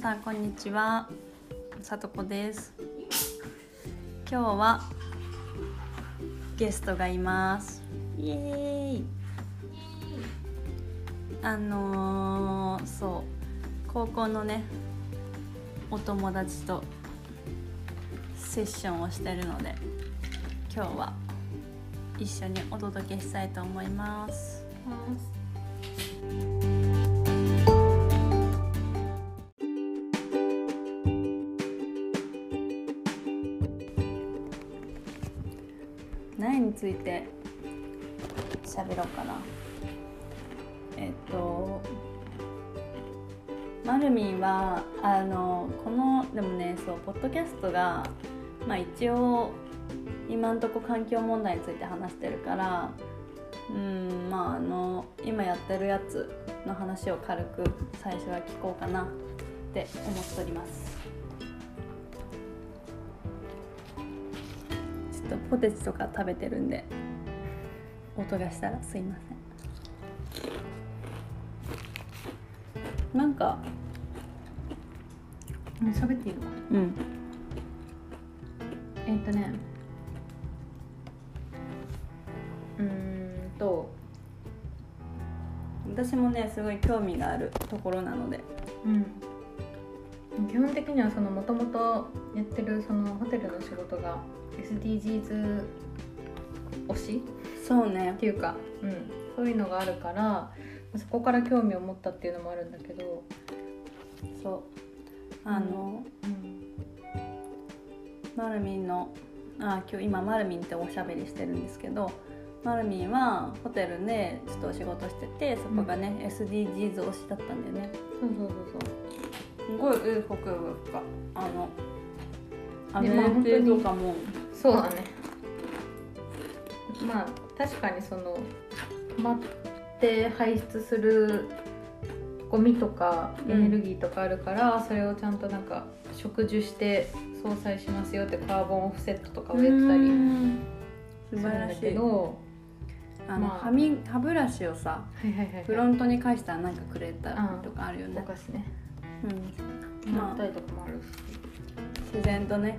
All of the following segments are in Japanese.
さんこんにちは。さとこです。今日はゲストがいます。イエーイ。あのー、そう。高校のねお友達とセッションをしてるので今日は一緒にお届けしたいと思います。ついて喋ろうかな。えっとマルミンはあのこのでもねそうポッドキャストがまあ一応今んとこ環境問題について話してるからうんまああの今やってるやつの話を軽く最初は聞こうかなって思っておりますとポテチとか食べてるんで音がしたらすいません。なんか喋っていいのうん。えっとねうーんと私もねすごい興味があるところなのでうん基本的にはそのもともとやってるそのホテルの仕事が SDGs 推しそうね。っていうか、うん、そういうのがあるからそこから興味を持ったっていうのもあるんだけど、そう。あの、うん、マルミンのあ今日今マルミンっておしゃべりしてるんですけどマルミンはホテルでちょっとお仕事しててそこがね、SDGs 推しだったんだよね。そうそうそうすごいいい服があのアメでまあリカとかも。そうだね。まあ確かにその止まって排出するゴミとかエネルギーとかあるから、それをちゃんとなんか植樹して相殺しますよってカーボンオフセットとかをやってたり素晴するんだらしい。けどあの、まあ。歯み歯ブラシをさはいはいはいはい。フロントに返したらなんかくれたりとかあるよおね、菓子ね。うん、まあとかもあるし自然とね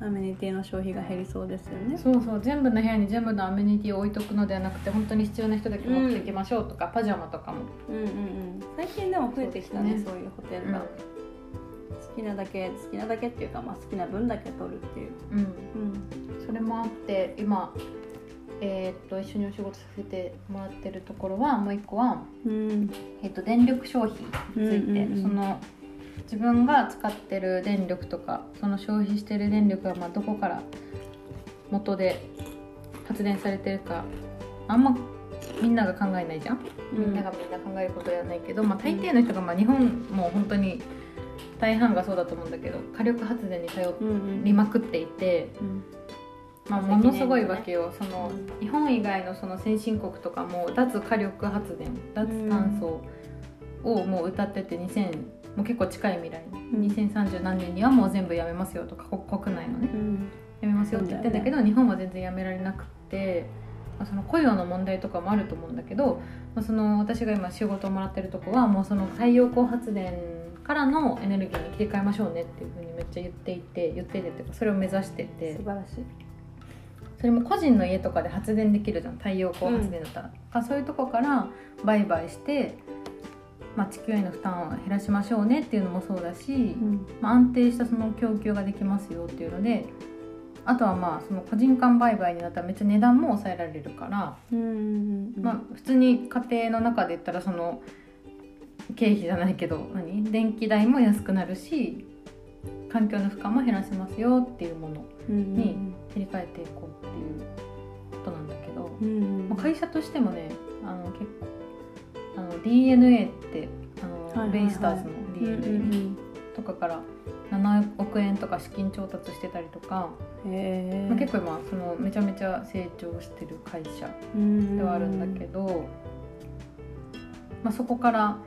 アメニティの消費が減りそうですよね。そうそう全部の部屋に全部のアメニティを置いとくのではなくて本当に必要な人だけ持っていきましょうとか、パジャマとかも、うんうんうん。最近でも増えてきたねね。そういうホテルが、好きなだけ好きなだけっていうか、まあ、好きな分だけ取るっていう、うんうん、それもあって今えーっと一緒にお仕事させてもらってるところはもう一個は、うん。えーっと電力消費について、うんうんうん。その自分が使ってる電力とかその消費してる電力がまあどこから元で発電されてるかあんまみんなが考えないじゃん、みんながみんな考えることではないけど、まあ、大抵の人がまあ日本も本当に大半がそうだと思うんだけど火力発電に頼うんうんりまくっていて。うんまあ、化石燃料ねものすごいわけよ、その日本以外のその先進国とかも脱火力発電脱炭素をもう歌ってて2000もう結構近い未来、ん。2030何年にはもう全部やめますよとかこ国内のねうん。やめますよって言ってんだけど日本は全然やめられなくって、まあ、その雇用の問題とかもあると思うんだけど、まあ、その私が今仕事をもらってるとこはもうその太陽光発電からのエネルギーに切り替えましょうねっていうふうにめっちゃ言っていて言っていてっていうかそれを目指してて。素晴らしい。それも個人の家とかで発電できるじゃん太陽光発電だったら、あそういうとこから売買して、まあ、地球への負担を減らしましょうねっていうのもそうだし、うん。まあ、安定したその供給ができますよっていうのであとはまあその個人間売買になったらめっちゃ値段も抑えられるから、うんまあ、普通に家庭の中で言ったらその経費じゃないけど何？電気代も安くなるし環境の負荷も減らせますよっていうものうんに切り替えていこうっていうことなんだけど、うん。まあ、会社としてもねあの結構 DNA ってあの、はいはいはい。ベイスターズのうん DNA うん。とかから7億円とか資金調達してたりとか、まあ、結構今そのめちゃめちゃ成長してる会社構ではあるんだけど、まあ、そこから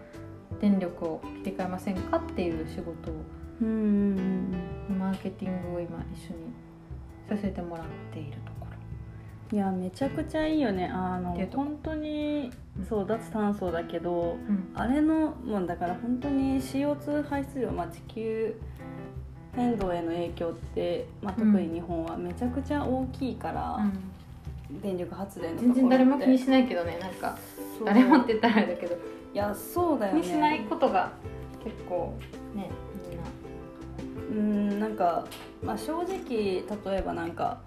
電力を切り替えませんかっていう仕事をマーケティングを今一緒にさせてもらっているところ。いやめちゃくちゃいいよね。あの本当にうんそう脱炭素だけどうん。あれのもうだから本当に CO2 排出量、まあ、地球変動への影響って、まあ、特に日本はめちゃくちゃ大きいから、電力発電のところって。全然誰も気にしないけどねなんか誰もって言ったらあれだけど。いやそうだよね。気にしないことが結構ねみんな。うんなんか、まあ、正直例えばなんか、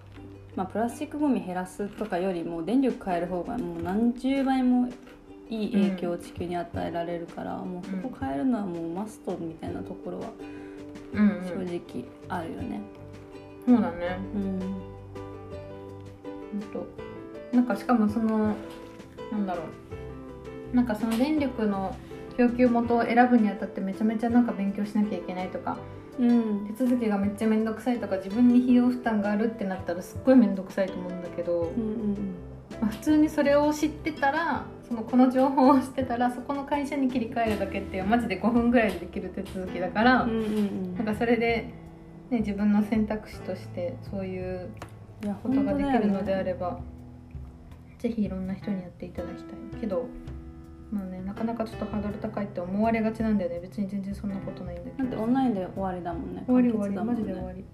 まあ、プラスチックごみ減らすとかよりも電力変える方がもう何十倍もいい影響を地球に与えられるから、もうそこ変えるのはもうマストみたいなところはうん。正直あるよね。そうだね。うん。ほんと。なんかしかもそのなんだろう。なんかその電力の供給元を選ぶにあたってめちゃめちゃなんか勉強しなきゃいけないとかうん。手続きがめっちゃ面倒くさいとか自分に費用負担があるってなったらすっごい面倒くさいと思うんだけど、うんうんまあ、普通にそれを知ってたらそのこの情報を知ってたらそこの会社に切り替えるだけっていうマジで5分ぐらいでできる手続きだから、うんうんうん。なんかそれで、ね、自分の選択肢としてそういうことができるのであばれば、ぜひいろんな人にやっていただきたいけどまあねなかなかちょっとハードル高いって思われがちなんだよね。別に全然そんなことないんだけど。だってオンラインで終わりだもんね。終わり終わり。ね。ジで終わり。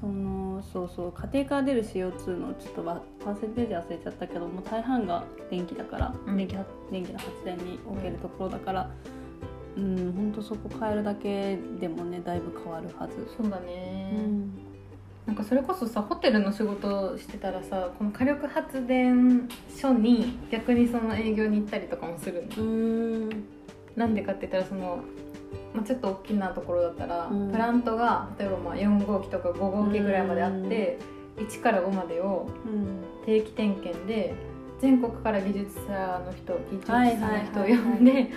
そのそうそう家庭から出る CO2 のちょっとばパーセンテージ忘れちゃったけどもう大半が電気だから、うん。電気は電気の発電におけるところだから。うん本当そこ変えるだけでもねだいぶ変わるはず、そうだね、うんなんかそれこそさホテルの仕事をしてたらさこの火力発電所に逆にその営業に行ったりとかもするの。うん。なんでかって言ったらその、まあ、ちょっと大きなところだったら、うん。プラントが例えばまあ4号機とか5号機ぐらいまであって、1から5までをうん。定期点検で全国から技術者の人技術者はいのはい人を呼んで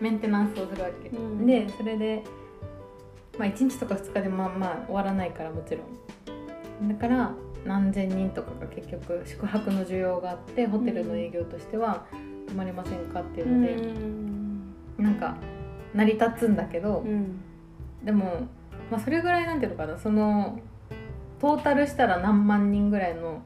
メンテナンスをするわけ、うんでそれで、まあ、1日とか2日でまあまあ終わらないからもちろんだから何千人とかが結局宿泊の需要があってホテルの営業としては泊まりませんかっていうので、なんか成り立つんだけど、うん。でも、まあ、それぐらいなんていうのかなそのトータルしたら何万人ぐらいの、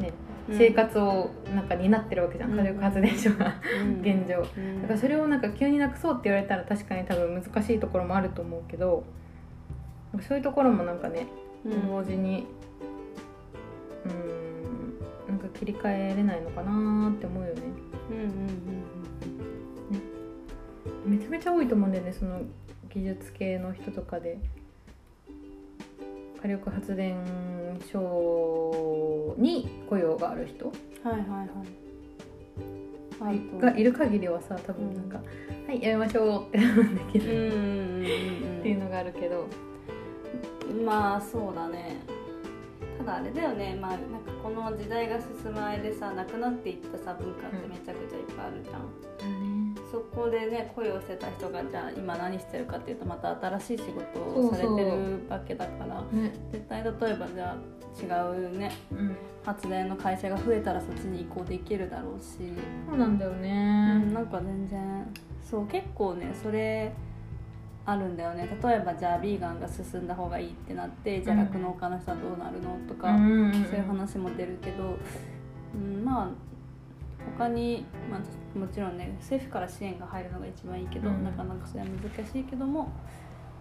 ね、生活をなんか担ってるわけじゃん、うん。火力発電所がうん。現状。うんだからそれをなんか急になくそうって言われたら確かに多分難しいところもあると思うけどそういうところもなんかねうん。同時にうんなんか切り替えれないのかなって思うよね。うんうんめちゃめちゃ多いと思うんだよねその技術系の人とかで。火力発電所に雇用がある人。うんはいはい。はい。がいる限りはさ多分なんか「はいやめましょう」ってなるんだけど、うんうんうんうん。っていうのがあるけどまあそうだね。ただあれだよね。まあなんかこの時代が進む間でさなくなっていったさ文化ってめちゃくちゃいっぱいあるじゃん、そこでね恋をしてた人がじゃあ今何してるかっていうとまた新しい仕事をされてるわけだから。ね。絶対例えばじゃあ違うねうん。発電の会社が増えたらそっちに移行できるだろうし、そうなんだようねん、なんか全然。そう結構ねそれあるんだよね。例えばじゃあビーガンが進んだ方がいいってなってじゃあうん酪農家の人はどうなるのとか、うん。うんうんそういう話も出るけど、うん、まあ他に、まあ、もちろんね政府から支援が入るのが一番いいけど、うん。なかなかそれは難しいけども、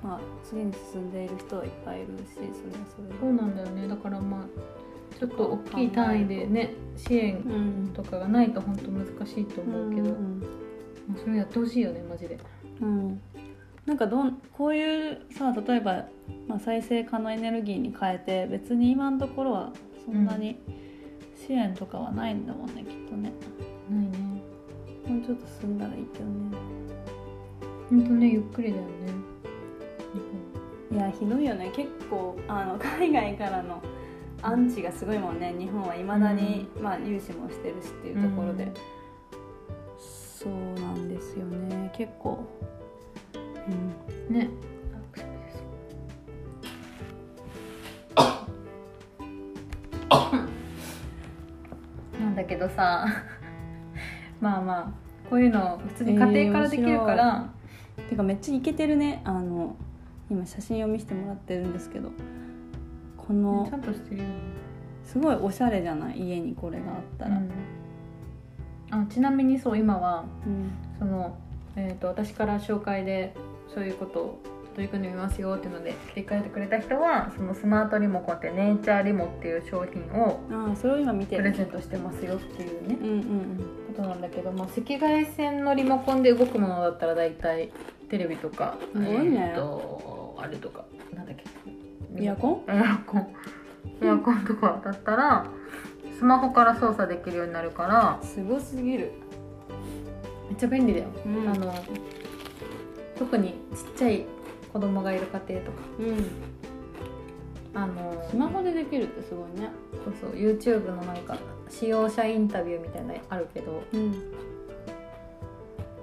まあ、次に進んでいる人はいっぱいいるしそれはそれで。そうなんだよね。だからまあちょっと大きい単位でね支援うんとかがないと本当難しいと思うけど、うん。まあそれやってほしいよねマジで。うん、なんかどんこういうさ例えば、まあ、再生可能エネルギーに変えて別に今のところはそんなに支援とかはないんだもんね、きっとね。ないね。もうちょっと進んだらいいけどね。本当ねゆっくりだよね。いやひどいよね。結構あの海外からのアンチがすごいもんね。日本はいまだに、まあ、融資もしてるしっていうところで、うん。そうなんですよね。結構、うん、ね。なんだけどさ。まあまあこういうの普通に家庭からできるから、てかめっちゃイケてるね。あの今写真を見せてもらってるんですけど。このちゃんとしてるすごいおしゃれじゃない？家にこれがあったら、うん。あちなみにそう今はうん。その、えー、と私から紹介でそういうことを取り組んでみますよっていうので切り替えてくれた人はそのスマートリモコンってネイチャーリモっていう商品をそれを今見てる。プレゼントしてますよっていうね。うんうんことなんだけど、まあ、赤外線のリモコンで動くものだったら大体テレビとかすごいね。えーとあれとかなんだっけ？エアコン？エアコン。エアコンとかだったらスマホから操作できるようになるからうんすごすぎる、めっちゃ便利だよ、うん。あの特にちっちゃい子供がいる家庭とか。うん、あのスマホでできるってすごいね。そうそう YouTube のなんか使用者インタビューみたいなのあるけどうん。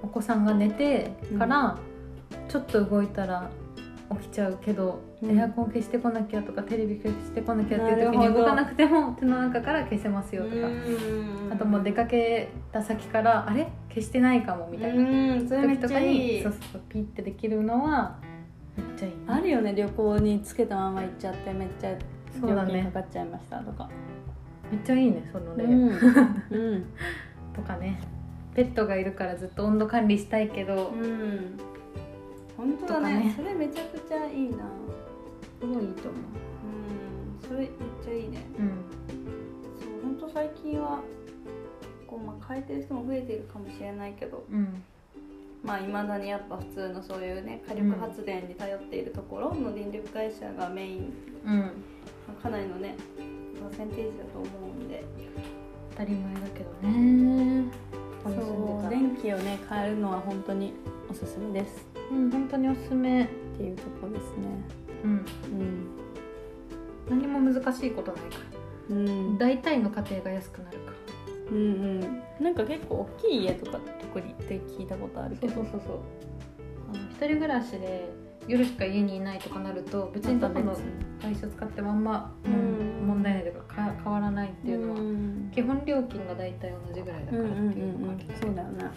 お子さんが寝てからちょっと動いたら起きちゃうけど、うん。エアコン消してこなきゃとかテレビ消してこなきゃっていう時に動かなくても手の中から消せますよとか、あともう出かけた先からあれ？消してないかもみたいな時とかにいいそうそうピッてできるのはめっちゃいい、あるよね旅行につけたまま行っちゃってめっちゃ料金かかっちゃいましたとか。めっちゃいいねその例、うん、うん。とかね。ペットがいるからずっと温度管理したいけど、うん。本当だね。ね。それめちゃくちゃいいな。すごいいいと思う。んそれめっちゃいいね。う、うん、そう本当最近はこう、まあ、変えてる人も増えているかもしれないけどうん。まあいまだにやっぱ普通のそういうね火力発電に頼っているところの電力会社がメイン。うん、かなりのねパーセンテージだと思うんで。当たり前だけどね。そう。電気をね変えるのは本当におすすめです。うん本当におすすめっていうところですね。うん。うん。何も難しいことないから。うん。大体の家庭が安くなるかうんうん。なんか結構大きい家とか特にって聞いたことあるけど。そうそうそう。あの一人暮らしで夜しか家にいないとかなると別にどこの会社使ってもあんま、うん。問題ないというかか変わらないっていうのは、ん。基本料金が大体同じぐらいだからっていうのがあるそうだよね。だか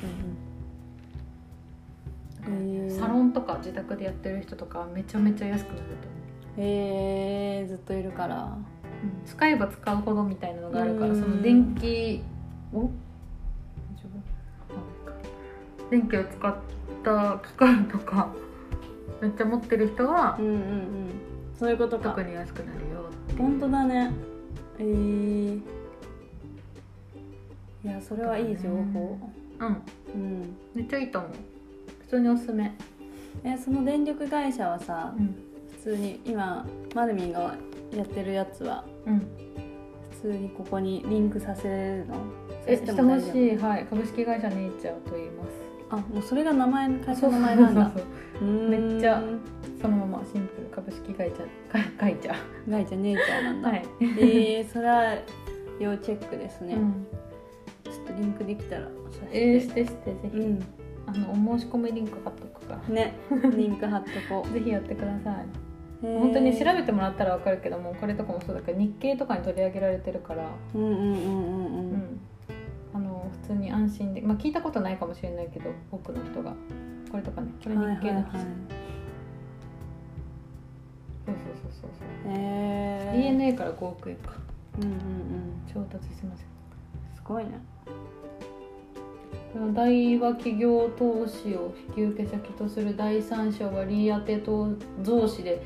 らねへーサロンとか自宅でやってる人とかはめちゃめちゃ安くなると思へえずっといるから。う、使えば使うほどみたいなのがあるからうん。その電気を電気を使った機械とかめっちゃ持ってる人はうんうんうん。そういうことか。特に安くなるよ本当だね。えー、いやそれはいい情報。うん。うん。めっちゃいいと思う。普通におすすめ。えその電力会社はさうん。普通に今マルミンがやってるやつはうん。普通にここにリンクさせるの？えしてほしい。はい。株式会社ネイチャーと言います。あもうそれが名前会社の名前なんだ。めっちゃそのままシンプル株式会社か会社ガイちゃん姉ちゃんなんだ、はい、えー、それは要チェックですね、うん、ちょっとリンクできたらさえー、してしてぜひ、うん。あのお申し込みリンク貼っとくから。ね。リンク貼っとこ ぜひやってください。う本当に調べてもらったら分かるけどもこれとかもそうだけど日経とかに取り上げられてるから、普通に安心で、まあ、聞いたことないかもしれないけど多くの人が。これとかねこれ日はいはいはい。経の記事、そうそうそうそう。そう、へえ DNA から5億円か。うんうんうん。調達してますよ。すごいね。大和企業投資を引き受け先とする第三者割当等増資で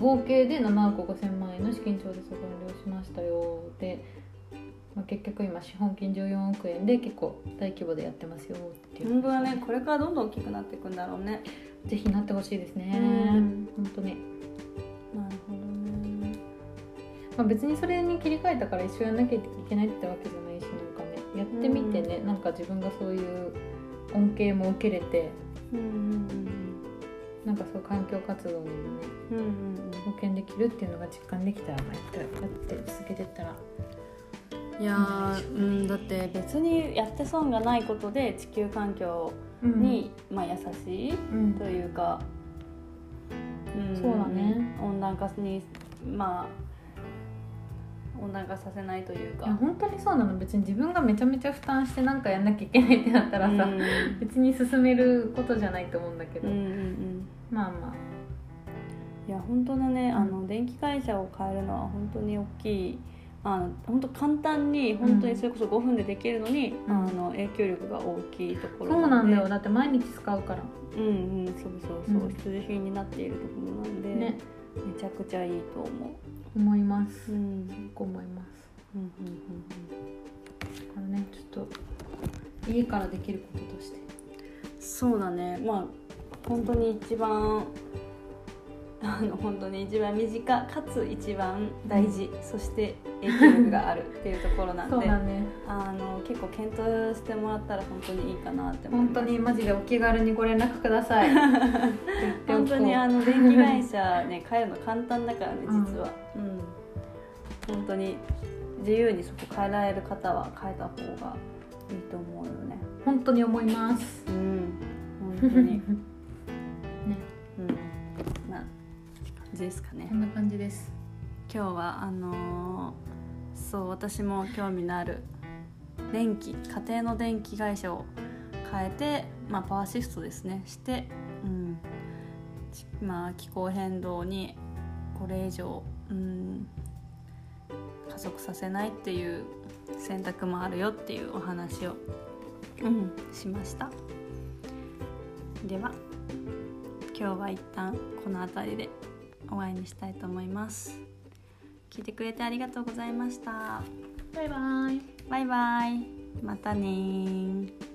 合計で7億5000万円の資金調達を完了しましたよ。で、まあ、結局今資本金14億円で結構大規模でやってますよっていう。本当だね。これからどんどん大きくなっていくんだろうね。ぜひなってほしいですね。うん。本当に、なるほどね。まあ、別にそれに切り替えたから一緒やんなきゃいけないってわけじゃないしなんかねやってみてね、なんか自分がそういう恩恵も受けれて。うんうんなんかそう環境活動にもねうんうんうん貢献できるっていうのが実感できたらまあやってやって続けてったらいやーうんだって別にやって損がないことで地球環境に、まあ、優しいうんというか、んそうだね。温暖化にまあ温暖化させないというか。いや本当にそうなの。別に自分がめちゃめちゃ負担してなんかやんなきゃいけないってなったらさ、うん。別に進めることじゃないと思うんだけど、うんうんうんまあまいや本当だね、うん。あの電気会社を変えるのは本当に大きい。あの本当簡単に本当にそれこそ5分でできるのに、うん。あの影響力が大きいところそうなんだよ。だって毎日使うから。うんうん。そうそうそう、うん。必需品になっているところなんで、ね。めちゃくちゃいいと思思います。う。うん。結構思います。うんうん。だからねちょっと家からできることとして。そうだね。まあ本当に一番あの 本当に一番身近かつ一番大事、そして影響力があるっていうところなんでね。あの結構検討してもらったら本当にいいかなって本当にマジでお気軽にご連絡ください。本当にあの電気会社ね変えるの簡単だからね実は、うん。本当に自由にそこ変えられる方は変えた方がいいと思うよね。本当に思います。うん。本当に。ね うん。な感じですかね。こんな感じです。今日はあのーそう私も興味のある電気家庭の電気会社を変えて、まあ、パワーシフトですねして、うん。ちまあ、気候変動にこれ以上、うん、加速させないっていう選択もあるよっていうお話を、うん、しました。では今日は一旦この辺りで終わりにしたいと思います。聞いてくれてありがとうございました。バイバイ。バイバイ。またねー